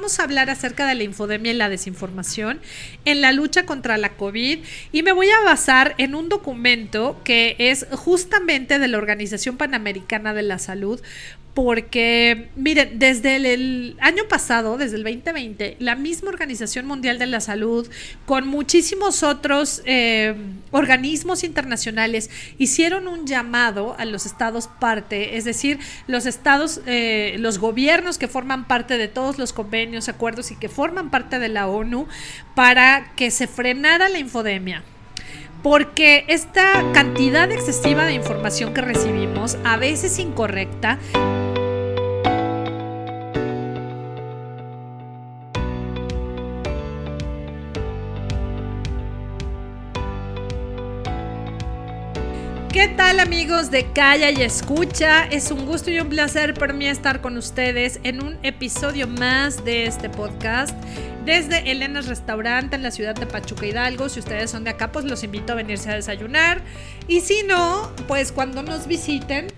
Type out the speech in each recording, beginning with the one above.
vamos a hablar acerca de la infodemia y la desinformación en la lucha contra la COVID y me voy a basar en un documento que es justamente de la Organización Panamericana de la Salud porque, miren, desde el, año pasado, desde el 2020, la misma Organización Mundial de la Salud, con muchísimos otros eh, organismos internacionales, hicieron un llamado a los estados parte, es decir, los estados, eh, los gobiernos que forman parte de todos los convenios, acuerdos y que forman parte de la ONU, para que se frenara la infodemia. Porque esta cantidad excesiva de información que recibimos, a veces incorrecta, ¿Qué tal amigos de Calla y Escucha? Es un gusto y un placer para mí estar con ustedes en un episodio más de este podcast desde Elena's Restaurante en la ciudad de Pachuca Hidalgo. Si ustedes son de acá, pues los invito a venirse a desayunar. Y si no, pues cuando nos visiten,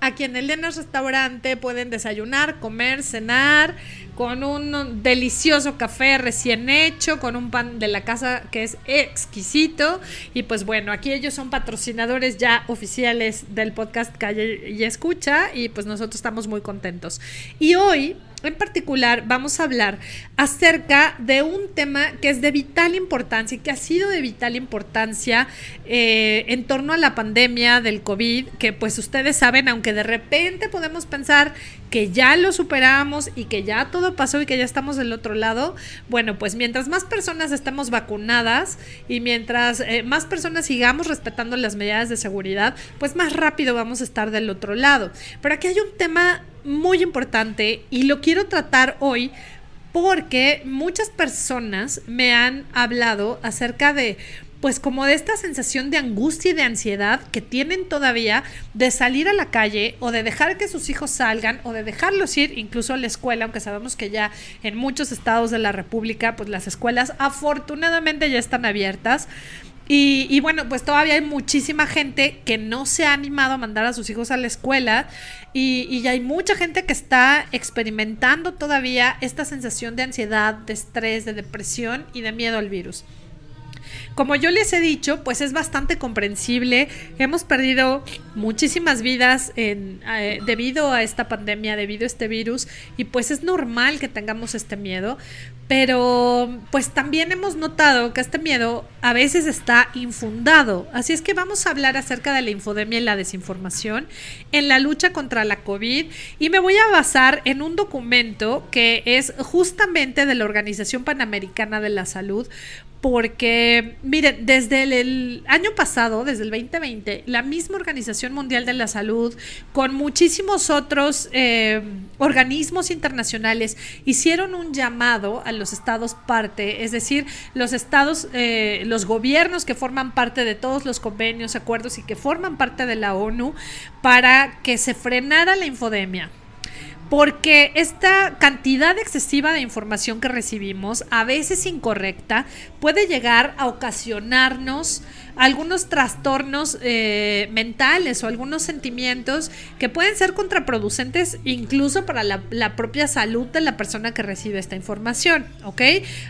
Aquí en Elena's Restaurante pueden desayunar, comer, cenar con un delicioso café recién hecho, con un pan de la casa que es exquisito. Y pues bueno, aquí ellos son patrocinadores ya oficiales del podcast Calle y Escucha y pues nosotros estamos muy contentos. Y hoy en particular vamos a hablar acerca de un tema que es de vital importancia y que ha sido de vital importancia eh, en torno a la pandemia del COVID, que pues ustedes saben, aunque de repente podemos pensar que ya lo superamos y que ya todo pasó y que ya estamos del otro lado, bueno, pues mientras más personas estemos vacunadas y mientras eh, más personas sigamos respetando las medidas de seguridad, pues más rápido vamos a estar del otro lado. Pero aquí hay un tema muy importante y lo quiero tratar hoy porque muchas personas me han hablado acerca de pues como de esta sensación de angustia y de ansiedad que tienen todavía de salir a la calle o de dejar que sus hijos salgan o de dejarlos ir incluso a la escuela, aunque sabemos que ya en muchos estados de la República pues las escuelas afortunadamente ya están abiertas. Y, bueno, pues todavía hay muchísima gente que no se ha animado a mandar a sus hijos a la escuela y, y hay mucha gente que está experimentando todavía esta sensación de ansiedad, de estrés, de depresión y de miedo al virus. Como yo les he dicho, pues es bastante comprensible. Hemos perdido muchísimas vidas eh, debido a esta pandemia, debido a este virus, y pues es normal que tengamos este miedo. Pero pues también hemos notado que este miedo a veces está infundado. Así es que vamos a hablar acerca de la infodemia y la desinformación en la lucha contra la COVID. Y me voy a basar en un documento que es justamente de la Organización Panamericana de la Salud, porque, miren, desde el, año pasado, desde el 2020, la misma Organización Mundial de la Salud, con muchísimos otros eh, organismos internacionales, hicieron un llamado a los estados parte, es decir, los estados, eh, los gobiernos que forman parte de todos los convenios, acuerdos y que forman parte de la ONU, para que se frenara la infodemia porque esta cantidad excesiva de información que recibimos, a veces incorrecta, puede llegar a ocasionarnos algunos trastornos eh, mentales o algunos sentimientos que pueden ser contraproducentes incluso para la, propia salud de la persona que recibe esta información, ¿ok?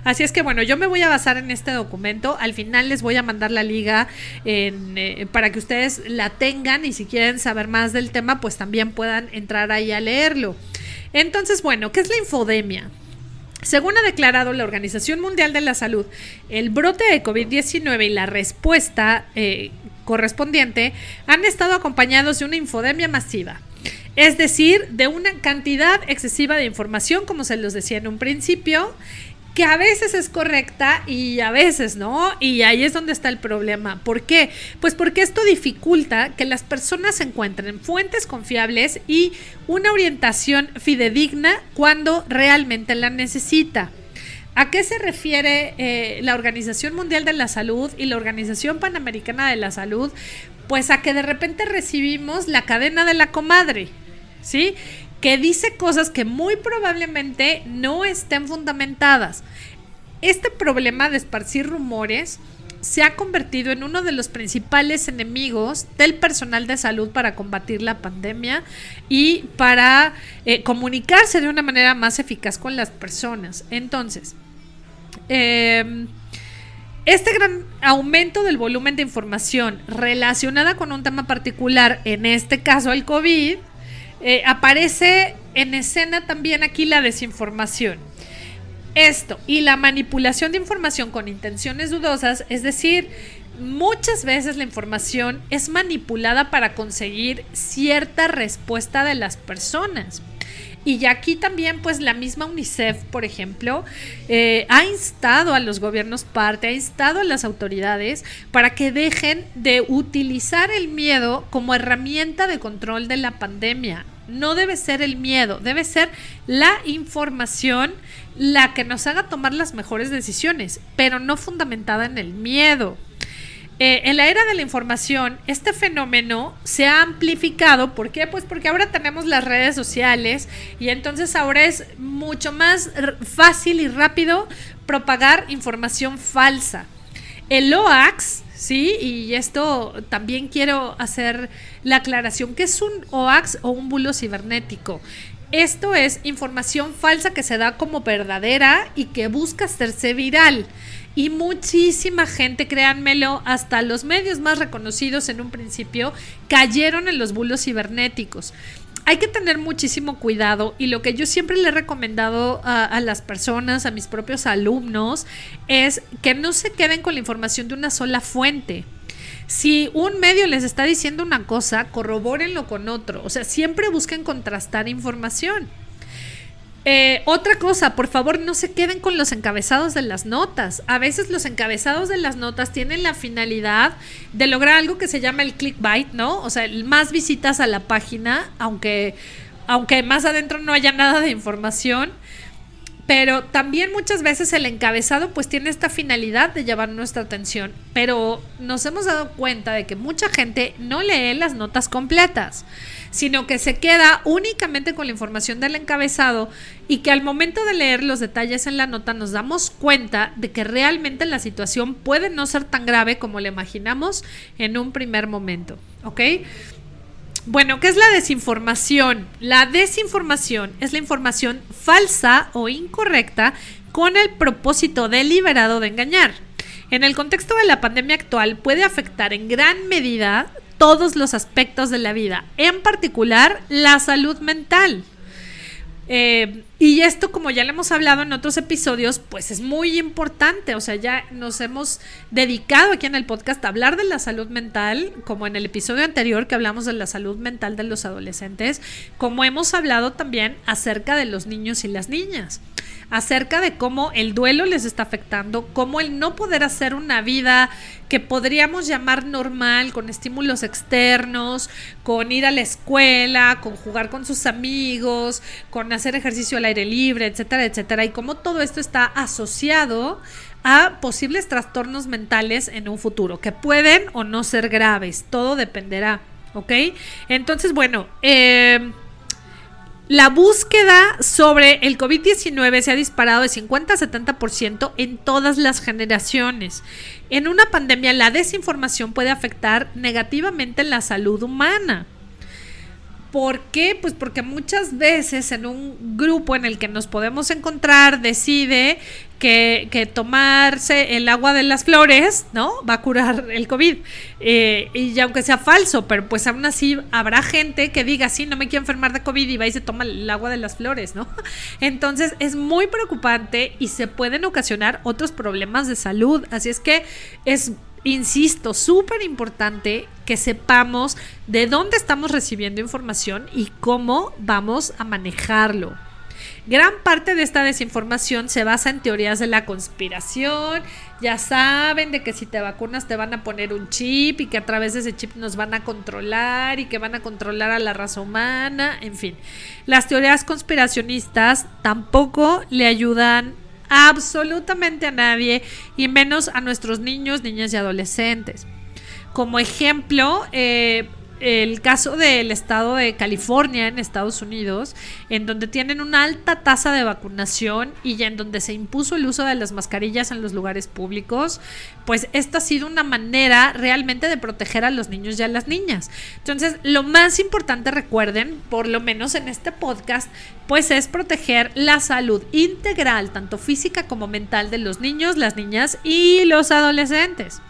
Así es que bueno, yo me voy a basar en este documento, al final les voy a mandar la liga eh, para que ustedes la tengan y si quieren saber más del tema, pues también puedan entrar ahí a leerlo. Entonces, bueno, ¿qué es la infodemia? Según ha declarado la Organización Mundial de la Salud, el brote de COVID-19 y la respuesta eh, correspondiente han estado acompañados de una infodemia masiva. Es decir, de una cantidad excesiva de información, como se los decía en un principio, que a veces es correcta y a veces no, y ahí es donde está el problema. ¿Por qué? Pues porque esto dificulta que las personas encuentren fuentes confiables y una orientación fidedigna cuando realmente la necesita. ¿A qué se refiere eh, la Organización Mundial de la Salud y la Organización Panamericana de la Salud? Pues a que de repente recibimos la cadena de la comadre, ¿sí? Que dice cosas que muy probablemente no estén fundamentadas. Este problema de esparcir rumores se ha convertido en uno de los principales enemigos del personal de salud para combatir la pandemia y para eh, comunicarse de una manera más eficaz con las personas. Entonces, em, este gran aumento del volumen de información relacionada con un tema particular, en este caso el COVID, eh, aparece en escena también aquí la desinformación. Esto y la manipulación de información con intenciones dudosas, es decir, muchas veces la información es manipulada para conseguir cierta respuesta de las personas. Y aquí también, pues la misma UNICEF, por ejemplo, eh, ha instado a los gobiernos parte, ha instado a las autoridades para que dejen de utilizar el miedo como herramienta de control de la pandemia. No debe ser el miedo, debe ser la información la que nos haga tomar las mejores decisiones, pero no fundamentada en el miedo. Eh, en la era de la información, este fenómeno se ha amplificado. ¿Por qué? Pues porque ahora tenemos las redes sociales y entonces ahora es mucho más fácil y rápido propagar información falsa. El OAX, ¿sí? Y esto también quiero hacer la aclaración, ¿qué es un OAX o un bulo cibernético? Esto es información falsa que se da como verdadera y que busca hacerse viral. Y muchísima gente, créanmelo, hasta los medios más reconocidos en un principio cayeron en los bulos cibernéticos. Hay que tener muchísimo cuidado y lo que yo siempre le he recomendado a, las personas, a mis propios alumnos, es que no se queden con la información de una sola fuente. Si un medio les está diciendo una cosa, corrobórenlo con otro. O sea, siempre busquen contrastar información. Eh, otra cosa, por favor, no se queden con los encabezados de las notas. A veces los encabezados de las notas tienen la finalidad de lograr algo que se llama el clickbait, ¿no? O sea, más visitas a la página, aunque, aunque más adentro no haya nada de información. Pero también muchas veces el encabezado pues tiene esta finalidad de llevar nuestra atención. Pero nos hemos dado cuenta de que mucha gente no lee las notas completas, sino que se queda únicamente con la información del encabezado y que al momento de leer los detalles en la nota nos damos cuenta de que realmente la situación puede no ser tan grave como la imaginamos en un primer momento. ¿Ok? Bueno, ¿qué es la desinformación? La desinformación es la información falsa o incorrecta con el propósito deliberado de engañar. En el contexto de la pandemia actual puede afectar en gran medida todos los aspectos de la vida, en particular la salud mental. Eh, y esto, como ya le hemos hablado en otros episodios, pues es muy importante. O sea, ya nos hemos dedicado aquí en el podcast a hablar de la salud mental, como en el episodio anterior que hablamos de la salud mental de los adolescentes, como hemos hablado también acerca de los niños y las niñas acerca de cómo el duelo les está afectando, cómo el no poder hacer una vida que podríamos llamar normal, con estímulos externos, con ir a la escuela, con jugar con sus amigos, con hacer ejercicio al aire libre, etcétera, etcétera, y cómo todo esto está asociado a posibles trastornos mentales en un futuro, que pueden o no ser graves, todo dependerá, ¿ok? Entonces, bueno, eh la búsqueda sobre el COVID-19 se ha disparado de 50 a 70% en todas las generaciones. En una pandemia, la desinformación puede afectar negativamente la salud humana. ¿Por qué? Pues porque muchas veces en un grupo en el que nos podemos encontrar decide que, tomarse el agua de las flores, ¿no? Va a curar el COVID. Eh, y aunque sea falso, pero pues aún así habrá gente que diga, sí, no me quiero enfermar de COVID y va y se toma el agua de las flores, ¿no? Entonces es muy preocupante y se pueden ocasionar otros problemas de salud. Así es que es insisto, súper importante que sepamos de dónde estamos recibiendo información y cómo vamos a manejarlo. Gran parte de esta desinformación se basa en teorías de la conspiración. Ya saben de que si te vacunas te van a poner un chip y que a través de ese chip nos van a controlar y que van a controlar a la raza humana. En fin, las teorías conspiracionistas tampoco le ayudan absolutamente a nadie y menos a nuestros niños, niñas y adolescentes. Como ejemplo, eh, el caso del estado de California en Estados Unidos, en donde tienen una alta tasa de vacunación y en donde se impuso el uso de las mascarillas en los lugares públicos, pues esta ha sido una manera realmente de proteger a los niños y a las niñas. Entonces, lo más importante, recuerden, por lo menos en este podcast, pues es proteger la salud integral, tanto física como mental, de los niños, las niñas y los adolescentes.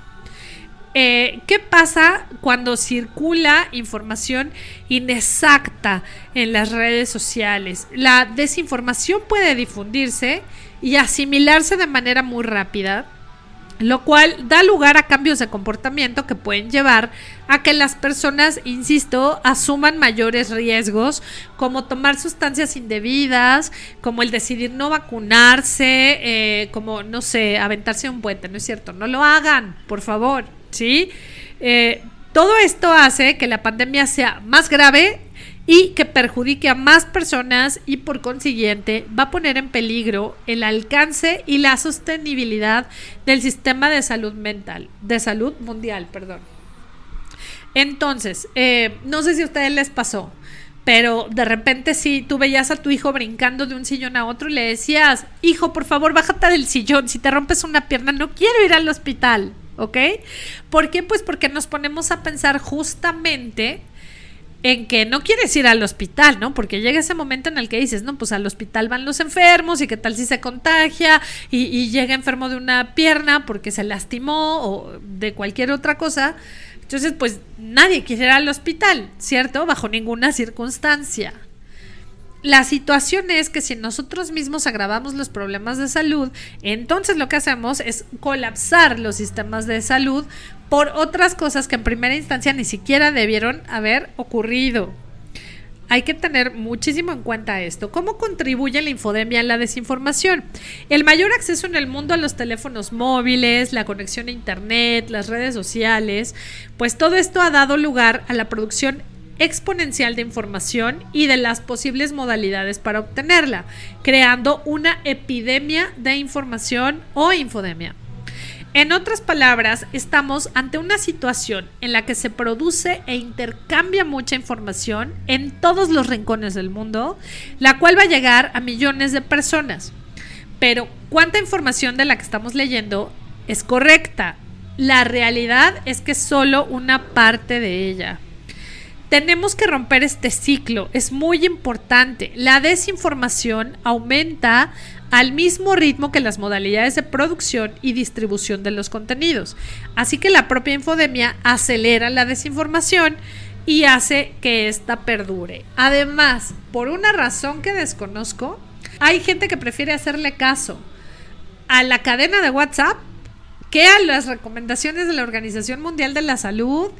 Eh, ¿Qué pasa cuando circula información inexacta en las redes sociales? La desinformación puede difundirse y asimilarse de manera muy rápida, lo cual da lugar a cambios de comportamiento que pueden llevar a que las personas, insisto, asuman mayores riesgos, como tomar sustancias indebidas, como el decidir no vacunarse, eh, como, no sé, aventarse un puente, ¿no es cierto? No lo hagan, por favor. ¿Sí? Eh, todo esto hace que la pandemia sea más grave y que perjudique a más personas y por consiguiente va a poner en peligro el alcance y la sostenibilidad del sistema de salud mental, de salud mundial, perdón. Entonces, eh, no sé si a ustedes les pasó, pero de repente si tú veías a tu hijo brincando de un sillón a otro y le decías, hijo, por favor, bájate del sillón, si te rompes una pierna, no quiero ir al hospital. ¿Ok? ¿Por qué? Pues porque nos ponemos a pensar justamente en que no quieres ir al hospital, ¿no? Porque llega ese momento en el que dices, no, pues al hospital van los enfermos y qué tal si se contagia y, llega enfermo de una pierna porque se lastimó o de cualquier otra cosa. Entonces, pues nadie quiere ir al hospital, ¿cierto? Bajo ninguna circunstancia la situación es que si nosotros mismos agravamos los problemas de salud, entonces lo que hacemos es colapsar los sistemas de salud por otras cosas que en primera instancia ni siquiera debieron haber ocurrido. Hay que tener muchísimo en cuenta esto. ¿Cómo contribuye la infodemia a la desinformación? El mayor acceso en el mundo a los teléfonos móviles, la conexión a Internet, las redes sociales, pues todo esto ha dado lugar a la producción exponencial de información y de las posibles modalidades para obtenerla, creando una epidemia de información o infodemia. En otras palabras, estamos ante una situación en la que se produce e intercambia mucha información en todos los rincones del mundo, la cual va a llegar a millones de personas. Pero, ¿cuánta información de la que estamos leyendo es correcta? La realidad es que solo una parte de ella. Tenemos que romper este ciclo, es muy importante. La desinformación aumenta al mismo ritmo que las modalidades de producción y distribución de los contenidos. Así que la propia infodemia acelera la desinformación y hace que ésta perdure. Además, por una razón que desconozco, hay gente que prefiere hacerle caso a la cadena de WhatsApp que a las recomendaciones de la Organización Mundial de la Salud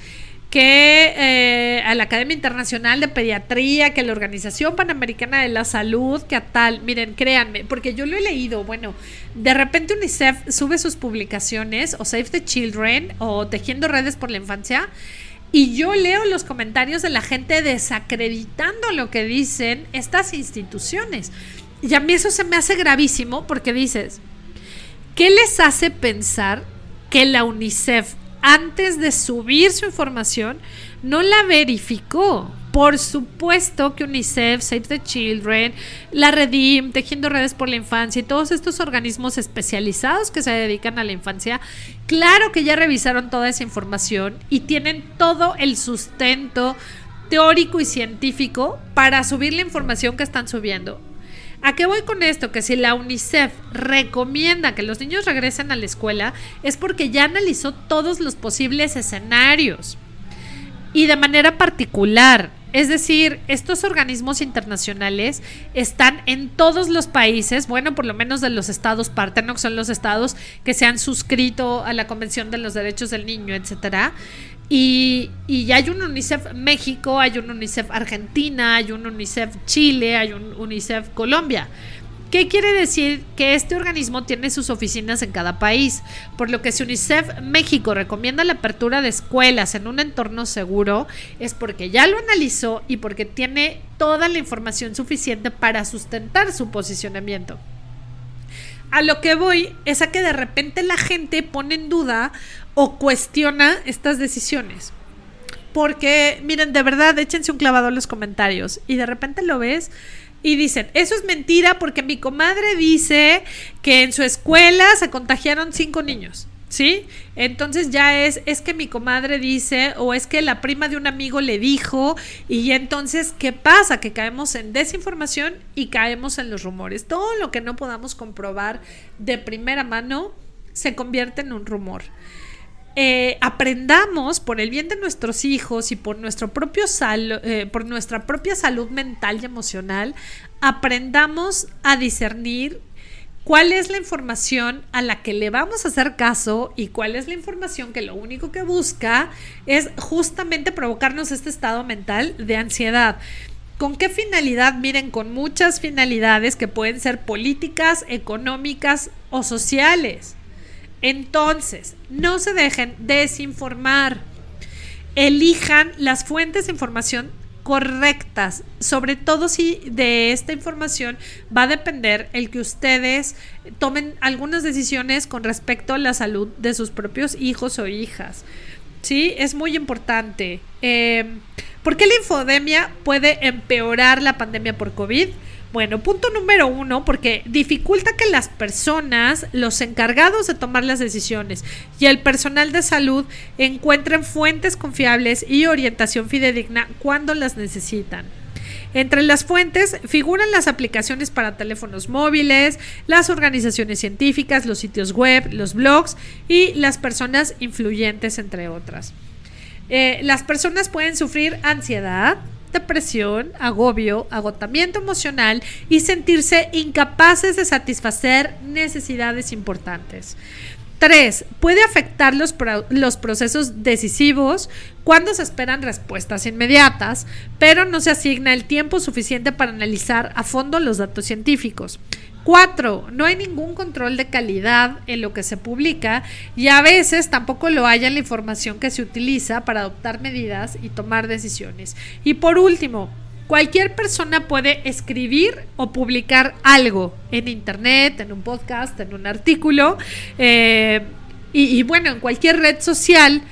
que eh, a la Academia Internacional de Pediatría, que la Organización Panamericana de la Salud, que a tal, miren, créanme, porque yo lo he leído, bueno, de repente UNICEF sube sus publicaciones, o Save the Children, o Tejiendo Redes por la Infancia, y yo leo los comentarios de la gente desacreditando lo que dicen estas instituciones. Y a mí eso se me hace gravísimo porque dices, ¿qué les hace pensar que la UNICEF antes de subir su información, no la verificó. Por supuesto que UNICEF, Save the Children, la Redim, Tejiendo Redes por la Infancia y todos estos organismos especializados que se dedican a la infancia, claro que ya revisaron toda esa información y tienen todo el sustento teórico y científico para subir la información que están subiendo. ¿A qué voy con esto? Que si la UNICEF recomienda que los niños regresen a la escuela es porque ya analizó todos los posibles escenarios y de manera particular. Es decir, estos organismos internacionales están en todos los países, bueno, por lo menos de los estados Partenox son los estados que se han suscrito a la Convención de los Derechos del Niño, etcétera. Y, y, hay un UNICEF México, hay un UNICEF Argentina, hay un UNICEF Chile, hay un UNICEF Colombia. ¿Qué quiere decir? Que este organismo tiene sus oficinas en cada país, por lo que si UNICEF México recomienda la apertura de escuelas en un entorno seguro, es porque ya lo analizó y porque tiene toda la información suficiente para sustentar su posicionamiento. A lo que voy es a que de repente la gente pone en duda o cuestiona estas decisiones. porque, miren, de verdad, échense un clavado en los comentarios y de repente lo ves y dicen, eso es mentira porque mi comadre dice que en su escuela se contagiaron cinco niños. ¿Sí? Entonces ya es, es que mi comadre dice o es que la prima de un amigo le dijo y entonces, ¿qué pasa? Que caemos en desinformación y caemos en los rumores. Todo lo que no podamos comprobar de primera mano se convierte en un rumor. Eh, aprendamos por el bien de nuestros hijos y por, nuestro propio eh, por nuestra propia salud mental y emocional, aprendamos a discernir cuál es la información a la que le vamos a hacer caso y cuál es la información que lo único que busca es justamente provocarnos este estado mental de ansiedad. ¿Con qué finalidad? Miren, con muchas finalidades que pueden ser políticas, económicas o sociales. Entonces, no se dejen desinformar. Elijan las fuentes de información correctas, sobre todo si de esta información va a depender el que ustedes tomen algunas decisiones con respecto a la salud de sus propios hijos o hijas. Sí, es muy importante. Eh, ¿Por qué la infodemia puede empeorar la pandemia por COVID? Bueno, punto número uno, porque dificulta que las personas, los encargados de tomar las decisiones y el personal de salud encuentren fuentes confiables y orientación fidedigna cuando las necesitan. Entre las fuentes figuran las aplicaciones para teléfonos móviles, las organizaciones científicas, los sitios web, los blogs y las personas influyentes, entre otras. Eh, las personas pueden sufrir ansiedad, depresión, agobio, agotamiento emocional y sentirse incapaces de satisfacer necesidades importantes. 3. Puede afectar los, los, procesos decisivos cuando se esperan respuestas inmediatas, pero no se asigna el tiempo suficiente para analizar a fondo los datos científicos. Cuatro, no hay ningún control de calidad en lo que se publica y a veces tampoco lo hay en la información que se utiliza para adoptar medidas y tomar decisiones. Y por último, cualquier persona puede escribir o publicar algo en internet, en un podcast, en un artículo eh, y, bueno, en cualquier red social.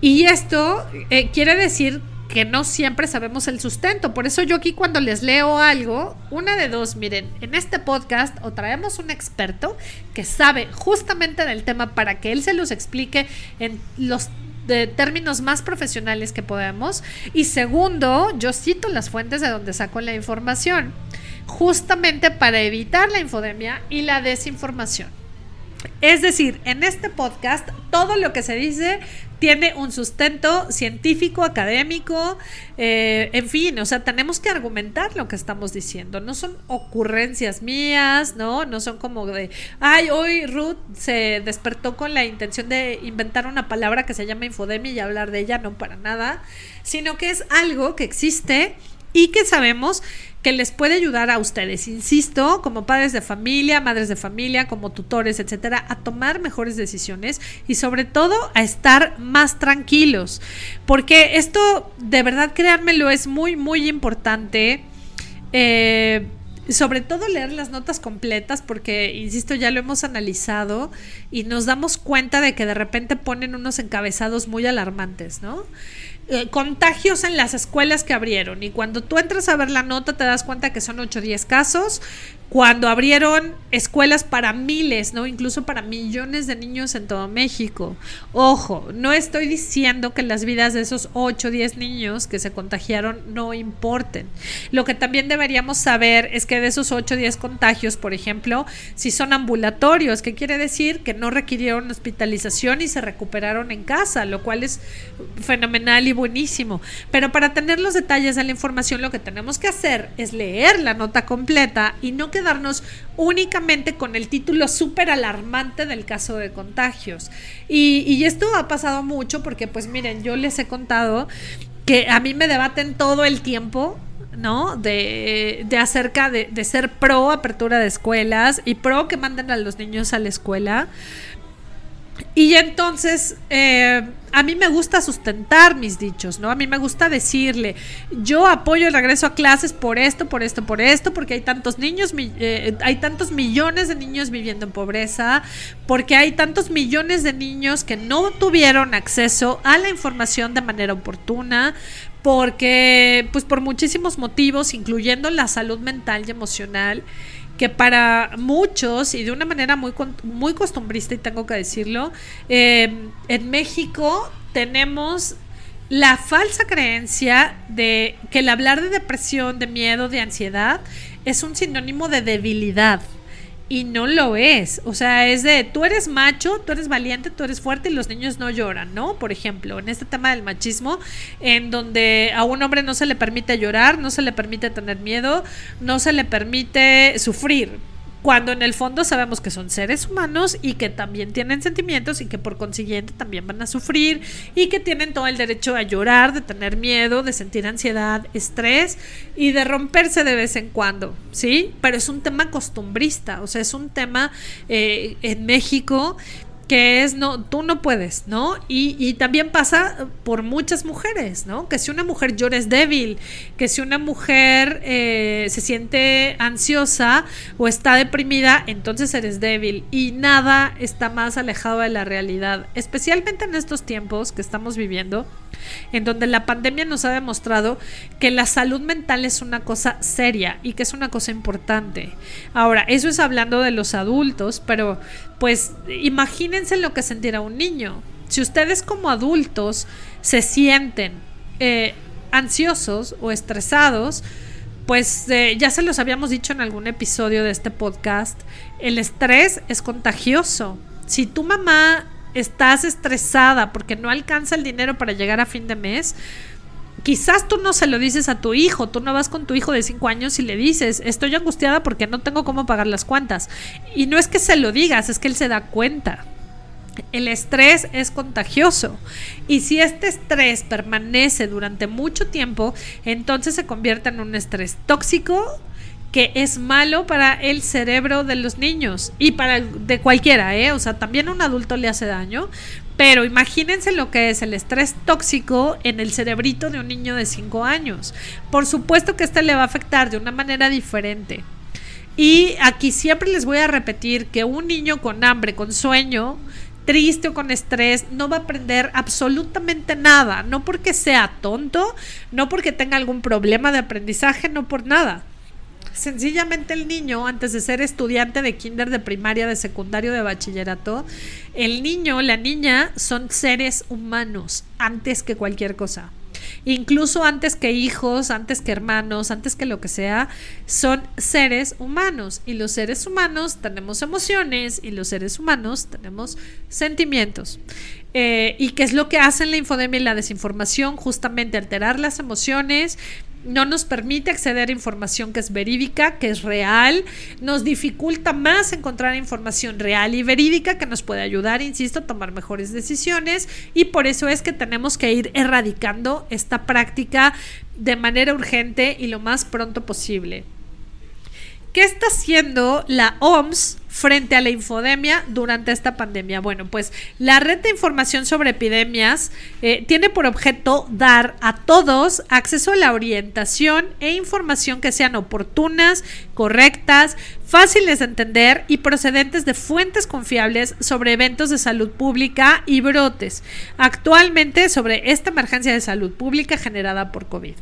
Y esto eh, quiere decir que no siempre sabemos el sustento. Por eso yo aquí cuando les leo algo, una de dos, miren, en este podcast o traemos un experto que sabe justamente del tema para que él se los explique en los términos más profesionales que podemos. Y segundo, yo cito las fuentes de donde saco la información, justamente para evitar la infodemia y la desinformación. Es decir, en este podcast todo lo que se dice tiene un sustento científico, académico, eh, en fin, o sea, tenemos que argumentar lo que estamos diciendo. No son ocurrencias mías, ¿no? No son como de, ay, hoy Ruth se despertó con la intención de inventar una palabra que se llama infodemia y hablar de ella, no para nada, sino que es algo que existe y que sabemos que les puede ayudar a ustedes, insisto, como padres de familia, madres de familia, como tutores, etcétera, a tomar mejores decisiones y sobre todo a estar más tranquilos. Porque esto, de verdad, créanmelo, es muy, muy importante. Eh, sobre todo leer las notas completas porque, insisto, ya lo hemos analizado y nos damos cuenta de que de repente ponen unos encabezados muy alarmantes, ¿no? Eh, contagios en las escuelas que abrieron. Y cuando tú entras a ver la nota te das cuenta que son 8 o 10 casos, cuando abrieron escuelas para miles, ¿no? Incluso para millones de niños en todo México. Ojo, no estoy diciendo que las vidas de esos 8 o 10 niños que se contagiaron no importen. Lo que también deberíamos saber es que de esos 8 o 10 contagios, por ejemplo, si son ambulatorios, ¿qué quiere decir? Que no requirieron hospitalización y se recuperaron en casa, lo cual es fenomenal y buenísimo. Pero para tener los detalles de la información, lo que tenemos que hacer es leer la nota completa y no quedarnos únicamente con el título súper alarmante del caso de contagios. Y, esto ha pasado mucho porque, pues miren, yo les he contado que a mí me debaten todo el tiempo ¿no? De, de acerca de, ser pro apertura de escuelas y pro que manden a los niños a la escuela. Y entonces, eh, a mí me gusta sustentar mis dichos, ¿no? A mí me gusta decirle, yo apoyo el regreso a clases por esto, por esto, por esto, porque hay tantos niños, eh, hay tantos millones de niños viviendo en pobreza, porque hay tantos millones de niños que no tuvieron acceso a la información de manera oportuna, porque, pues por muchísimos motivos, incluyendo la salud mental y emocional que para muchos, y de una manera muy, muy costumbrista, y tengo que decirlo, em, en México tenemos la falsa creencia de que el hablar de depresión, de miedo, de ansiedad es un sinónimo de debilidad y no lo es. O sea, es de tú eres macho, tú eres valiente, tú eres fuerte y los niños no lloran, ¿no? Por ejemplo, en este tema del machismo, en donde a un hombre no se le permite llorar, no se le permite tener miedo, no se le permite sufrir cuando en el fondo sabemos que son seres humanos y que también tienen sentimientos y que por consiguiente también van a sufrir y que tienen todo el derecho a llorar, de tener miedo, de sentir ansiedad, estrés y de romperse de vez en cuando, ¿sí? Pero es un tema costumbrista, o sea, es un tema eh, en México que es no, tú no puedes, ¿no? Y, también pasa por muchas mujeres, ¿no? Que si una mujer llora es débil, que si una mujer eh, se siente ansiosa o está deprimida, entonces eres débil. Y nada está más alejado de la realidad, especialmente en estos tiempos que estamos viviendo, en donde la pandemia nos ha demostrado que la salud mental es una cosa seria y que es una cosa importante. Ahora, eso es hablando de los adultos, pero pues imagínense lo que sentirá un niño. Si ustedes como adultos se sienten eh, ansiosos o estresados, pues eh, ya se los habíamos dicho en algún episodio de este podcast, el estrés es contagioso. Si tu mamá estás estresada porque no alcanza el dinero para llegar a fin de mes, quizás tú no se lo dices a tu hijo, tú no vas con tu hijo de 5 años y le dices, estoy angustiada porque no tengo cómo pagar las cuentas. Y no es que se lo digas, es que él se da cuenta. El estrés es contagioso y si este estrés permanece durante mucho tiempo, entonces se convierte en un estrés tóxico que es malo para el cerebro de los niños y para de cualquiera, ¿eh? O sea, también a un adulto le hace daño, pero imagínense lo que es el estrés tóxico en el cerebrito de un niño de 5 años. Por supuesto que este le va a afectar de una manera diferente. Y aquí siempre les voy a repetir que un niño con hambre, con sueño, triste o con estrés, no va a aprender absolutamente nada. No porque sea tonto, no porque tenga algún problema de aprendizaje, no por nada sencillamente el niño, antes de ser estudiante de kinder, de primaria, de secundario, de bachillerato, el niño, la niña son seres humanos antes que cualquier cosa. Incluso antes que hijos, antes que hermanos, antes que lo que sea, son seres humanos. Y los seres humanos tenemos emociones y los seres humanos tenemos sentimientos. Eh, ¿Y qué es lo que hacen la infodemia y la desinformación? Justamente alterar las emociones no nos permite acceder a información que es verídica, que es real, nos dificulta más encontrar información real y verídica que nos puede ayudar, insisto, a tomar mejores decisiones y por eso es que tenemos que ir erradicando esta práctica de manera urgente y lo más pronto posible. ¿Qué está haciendo la OMS frente a la infodemia durante esta pandemia? Bueno, pues la red de información sobre epidemias eh, tiene por objeto dar a todos acceso a la orientación e información que sean oportunas, correctas, fáciles de entender y procedentes de fuentes confiables sobre eventos de salud pública y brotes, actualmente sobre esta emergencia de salud pública generada por COVID.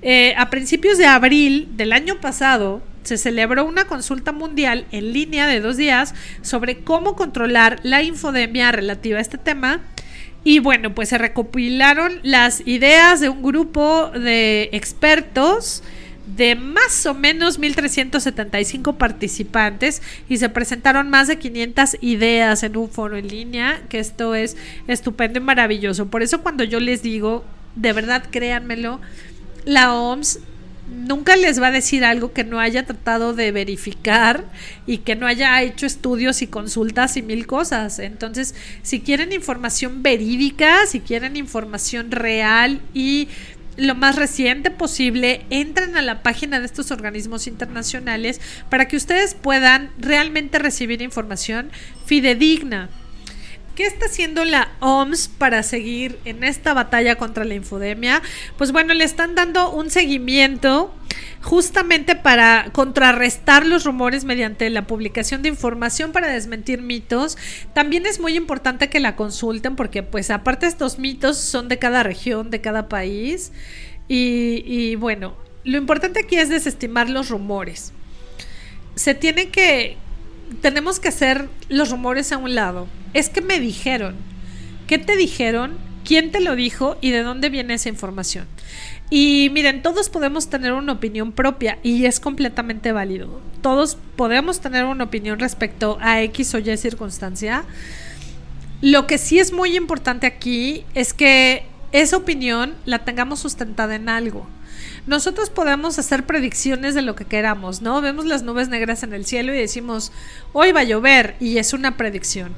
Eh, a principios de abril del año pasado, se celebró una consulta mundial en línea de dos días sobre cómo controlar la infodemia relativa a este tema. Y bueno, pues se recopilaron las ideas de un grupo de expertos de más o menos 1.375 participantes y se presentaron más de 500 ideas en un foro en línea, que esto es estupendo y maravilloso. Por eso cuando yo les digo, de verdad créanmelo, la OMS nunca les va a decir algo que no haya tratado de verificar y que no haya hecho estudios y consultas y mil cosas. Entonces, si quieren información verídica, si quieren información real y lo más reciente posible, entren a la página de estos organismos internacionales para que ustedes puedan realmente recibir información fidedigna. ¿Qué está haciendo la OMS para seguir en esta batalla contra la infodemia? Pues bueno, le están dando un seguimiento justamente para contrarrestar los rumores mediante la publicación de información para desmentir mitos. También es muy importante que la consulten porque pues aparte estos mitos son de cada región, de cada país. Y, y bueno, lo importante aquí es desestimar los rumores. Se tiene que, tenemos que hacer los rumores a un lado. Es que me dijeron. ¿Qué te dijeron? ¿Quién te lo dijo? ¿Y de dónde viene esa información? Y miren, todos podemos tener una opinión propia y es completamente válido. Todos podemos tener una opinión respecto a X o Y circunstancia. Lo que sí es muy importante aquí es que esa opinión la tengamos sustentada en algo. Nosotros podemos hacer predicciones de lo que queramos, ¿no? Vemos las nubes negras en el cielo y decimos, hoy va a llover y es una predicción.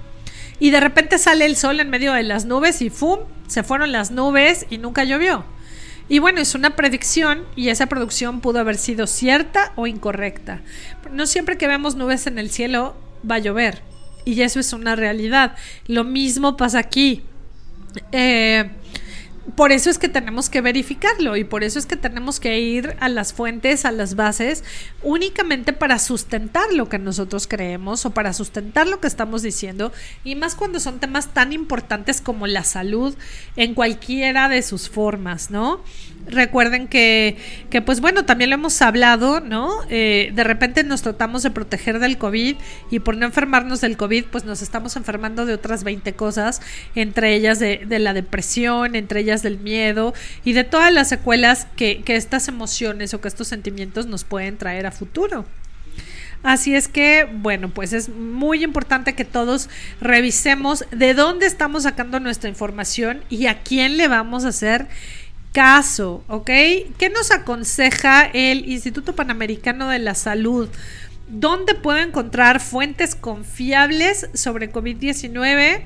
Y de repente sale el sol en medio de las nubes y ¡fum! Se fueron las nubes y nunca llovió. Y bueno, es una predicción y esa producción pudo haber sido cierta o incorrecta. No siempre que vemos nubes en el cielo va a llover. Y eso es una realidad. Lo mismo pasa aquí. Eh, por eso es que tenemos que verificarlo y por eso es que tenemos que ir a las fuentes, a las bases, únicamente para sustentar lo que nosotros creemos o para sustentar lo que estamos diciendo y más cuando son temas tan importantes como la salud en cualquiera de sus formas, ¿no? Recuerden que, que pues bueno, también lo hemos hablado, ¿no? Eh, de repente nos tratamos de proteger del COVID y por no enfermarnos del COVID, pues nos estamos enfermando de otras 20 cosas, entre ellas de, de la depresión, entre ellas del miedo y de todas las secuelas que, que estas emociones o que estos sentimientos nos pueden traer a futuro. Así es que, bueno, pues es muy importante que todos revisemos de dónde estamos sacando nuestra información y a quién le vamos a hacer caso, ¿ok? ¿Qué nos aconseja el Instituto Panamericano de la Salud? ¿Dónde puedo encontrar fuentes confiables sobre COVID-19?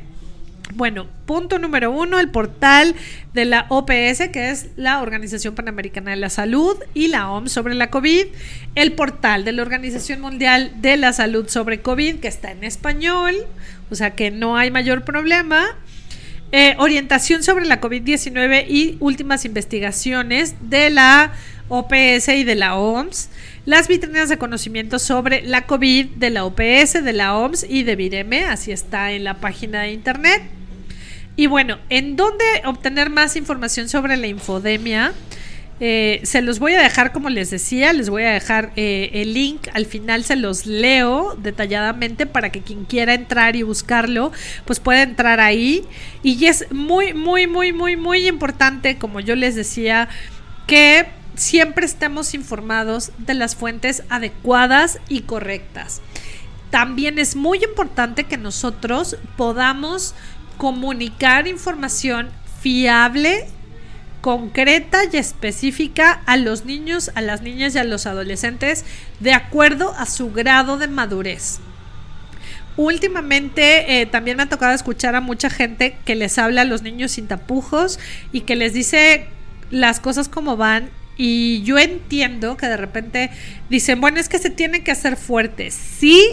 Bueno, punto número uno, el portal de la OPS, que es la Organización Panamericana de la Salud, y la OMS sobre la COVID, el portal de la Organización Mundial de la Salud sobre COVID, que está en español, o sea que no hay mayor problema, eh, orientación sobre la COVID-19 y últimas investigaciones de la OPS y de la OMS. Las vitrinas de conocimiento sobre la COVID de la OPS, de la OMS y de Vireme, así está en la página de internet. Y bueno, ¿en dónde obtener más información sobre la infodemia? Eh, se los voy a dejar, como les decía, les voy a dejar eh, el link. Al final se los leo detalladamente para que quien quiera entrar y buscarlo, pues pueda entrar ahí. Y es muy, muy, muy, muy, muy importante, como yo les decía, que siempre estemos informados de las fuentes adecuadas y correctas. También es muy importante que nosotros podamos comunicar información fiable concreta y específica a los niños, a las niñas y a los adolescentes de acuerdo a su grado de madurez. Últimamente eh, también me ha tocado escuchar a mucha gente que les habla a los niños sin tapujos y que les dice las cosas como van y yo entiendo que de repente dicen, bueno, es que se tienen que hacer fuertes. Sí,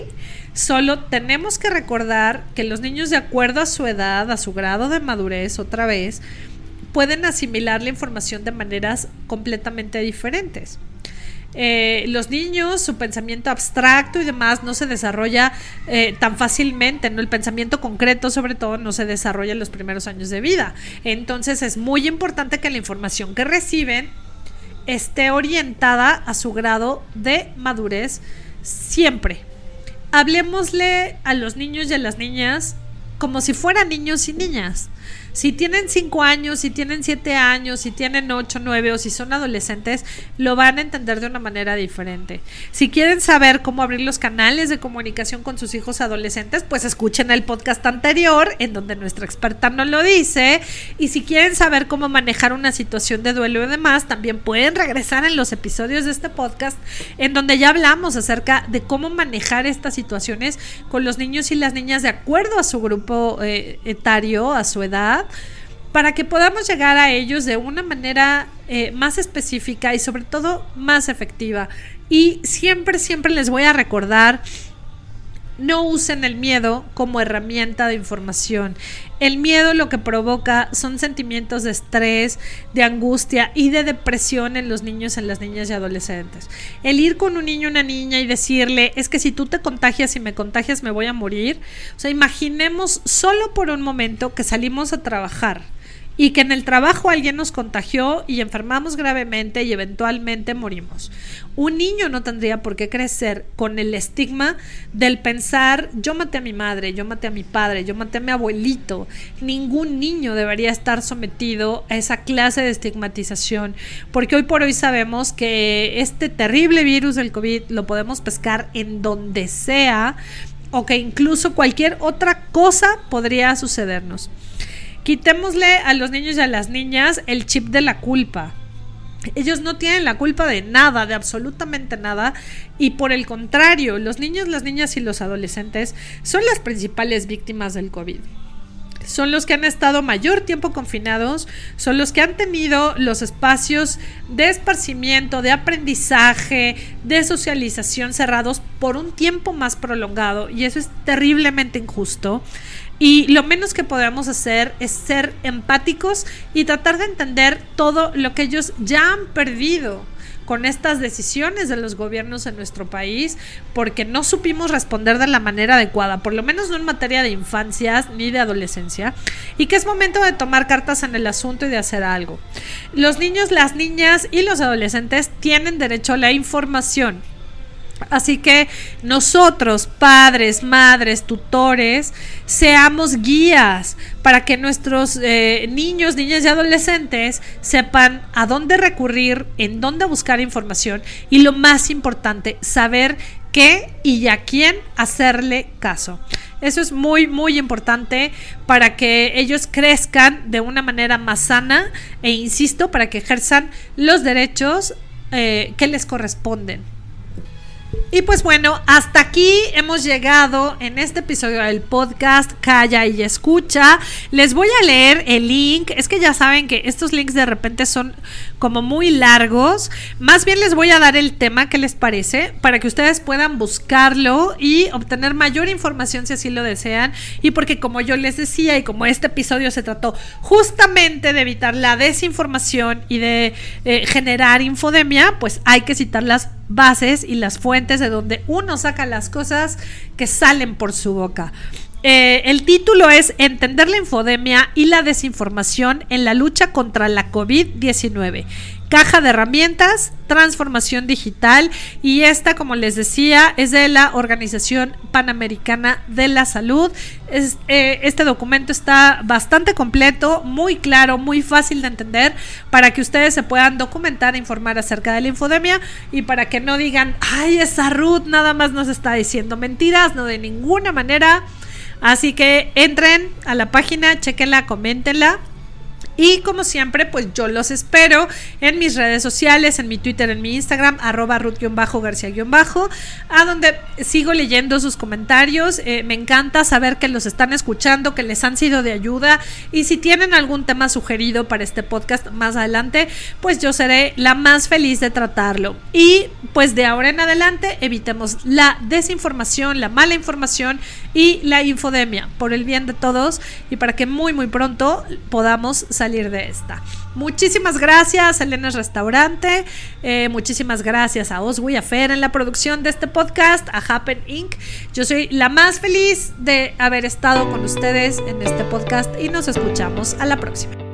solo tenemos que recordar que los niños de acuerdo a su edad, a su grado de madurez, otra vez, pueden asimilar la información de maneras completamente diferentes. Eh, los niños, su pensamiento abstracto y demás no se desarrolla eh, tan fácilmente. El pensamiento concreto, sobre todo, no se desarrolla en los primeros años de vida. Entonces es muy importante que la información que reciben esté orientada a su grado de madurez siempre. Hablemosle a los niños y a las niñas como si fueran niños y niñas. Si tienen 5 años, si tienen 7 años, si tienen 8, 9 o si son adolescentes, lo van a entender de una manera diferente. Si quieren saber cómo abrir los canales de comunicación con sus hijos adolescentes, pues escuchen el podcast anterior en donde nuestra experta nos lo dice. Y si quieren saber cómo manejar una situación de duelo y demás, también pueden regresar en los episodios de este podcast en donde ya hablamos acerca de cómo manejar estas situaciones con los niños y las niñas de acuerdo a su grupo eh, etario, a su edad para que podamos llegar a ellos de una manera eh, más específica y sobre todo más efectiva. Y siempre, siempre les voy a recordar no usen el miedo como herramienta de información. El miedo lo que provoca son sentimientos de estrés, de angustia y de depresión en los niños, en las niñas y adolescentes. El ir con un niño una niña y decirle, es que si tú te contagias y me contagias me voy a morir. O sea, imaginemos solo por un momento que salimos a trabajar y que en el trabajo alguien nos contagió y enfermamos gravemente y eventualmente morimos. Un niño no tendría por qué crecer con el estigma del pensar yo maté a mi madre, yo maté a mi padre, yo maté a mi abuelito. Ningún niño debería estar sometido a esa clase de estigmatización porque hoy por hoy sabemos que este terrible virus del COVID lo podemos pescar en donde sea o que incluso cualquier otra cosa podría sucedernos. Quitémosle a los niños y a las niñas el chip de la culpa. Ellos no tienen la culpa de nada, de absolutamente nada. Y por el contrario, los niños, las niñas y los adolescentes son las principales víctimas del COVID. Son los que han estado mayor tiempo confinados, son los que han tenido los espacios de esparcimiento, de aprendizaje, de socialización cerrados por un tiempo más prolongado. Y eso es terriblemente injusto. Y lo menos que podemos hacer es ser empáticos y tratar de entender todo lo que ellos ya han perdido con estas decisiones de los gobiernos en nuestro país porque no supimos responder de la manera adecuada, por lo menos no en materia de infancias ni de adolescencia, y que es momento de tomar cartas en el asunto y de hacer algo. Los niños, las niñas y los adolescentes tienen derecho a la información Así que nosotros, padres, madres, tutores, seamos guías para que nuestros eh, niños, niñas y adolescentes sepan a dónde recurrir, en dónde buscar información y lo más importante, saber qué y a quién hacerle caso. Eso es muy, muy importante para que ellos crezcan de una manera más sana e, insisto, para que ejerzan los derechos eh, que les corresponden. Y pues bueno, hasta aquí hemos llegado en este episodio del podcast Calla y Escucha. Les voy a leer el link. Es que ya saben que estos links de repente son como muy largos. Más bien les voy a dar el tema que les parece para que ustedes puedan buscarlo y obtener mayor información si así lo desean. Y porque como yo les decía y como este episodio se trató justamente de evitar la desinformación y de eh, generar infodemia, pues hay que citar las bases y las fuentes de donde uno saca las cosas que salen por su boca. Eh, el título es Entender la infodemia y la desinformación en la lucha contra la COVID-19 caja de herramientas, transformación digital y esta, como les decía, es de la Organización Panamericana de la Salud. Eh, este documento está bastante completo, muy claro, muy fácil de entender para que ustedes se puedan documentar e informar acerca de la infodemia y para que no digan, ay, esa Ruth nada más nos está diciendo mentiras, no de ninguna manera. Así que entren a la página, chequenla, coméntenla y como siempre, pues yo los espero en mis redes sociales, en mi Twitter, en mi Instagram, arroba Ruth-García-Bajo, a donde sigo leyendo sus comentarios. Eh, me encanta saber que los están escuchando, que les han sido de ayuda. Y si tienen algún tema sugerido para este podcast más adelante, pues yo seré la más feliz de tratarlo. Y pues de ahora en adelante evitemos la desinformación, la mala información y la infodemia por el bien de todos y para que muy muy pronto podamos salir de esta. Muchísimas gracias, Elena Restaurante. Eh, muchísimas gracias a Oswu y a Fer en la producción de este podcast, a Happen Inc. Yo soy la más feliz de haber estado con ustedes en este podcast y nos escuchamos a la próxima.